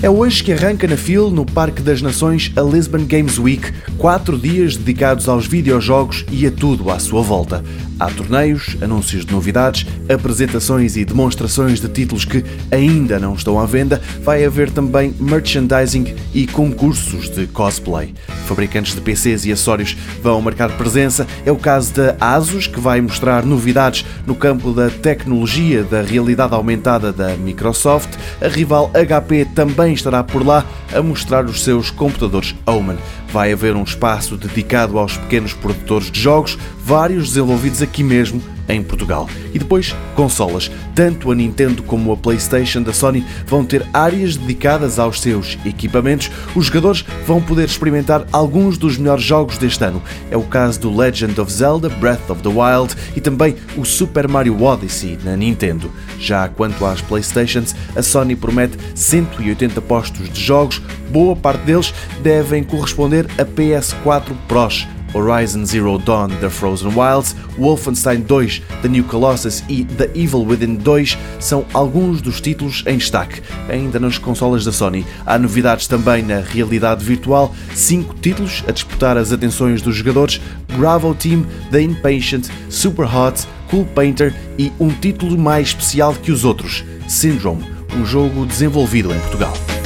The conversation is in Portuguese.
É hoje que arranca na FIL, no Parque das Nações, a Lisbon Games Week, quatro dias dedicados aos videojogos e a tudo à sua volta. Há torneios, anúncios de novidades, apresentações e demonstrações de títulos que ainda não estão à venda. Vai haver também merchandising e concursos de cosplay. Fabricantes de PCs e acessórios vão marcar presença. É o caso da Asus, que vai mostrar novidades no campo da tecnologia da realidade aumentada da Microsoft. A rival HP também estará por lá a mostrar os seus computadores Omen. Vai haver um espaço dedicado aos pequenos produtores de jogos, vários desenvolvidos aqui mesmo em Portugal. E depois, consolas. Tanto a Nintendo como a PlayStation da Sony vão ter áreas dedicadas aos seus equipamentos. Os jogadores vão poder experimentar alguns dos melhores jogos deste ano. É o caso do Legend of Zelda Breath of the Wild e também o Super Mario Odyssey na Nintendo. Já quanto às PlayStations, a Sony promete 180 postos de jogos, boa parte deles devem corresponder a PS4 Pros Horizon Zero Dawn The Frozen Wilds, Wolfenstein 2 The New Colossus e The Evil Within 2 são alguns dos títulos em destaque. Ainda nas consolas da Sony há novidades também na realidade virtual, cinco títulos a disputar as atenções dos jogadores: Bravo Team, The Impatient, Super Hot, Cool Painter e um título mais especial que os outros: Syndrome, um jogo desenvolvido em Portugal.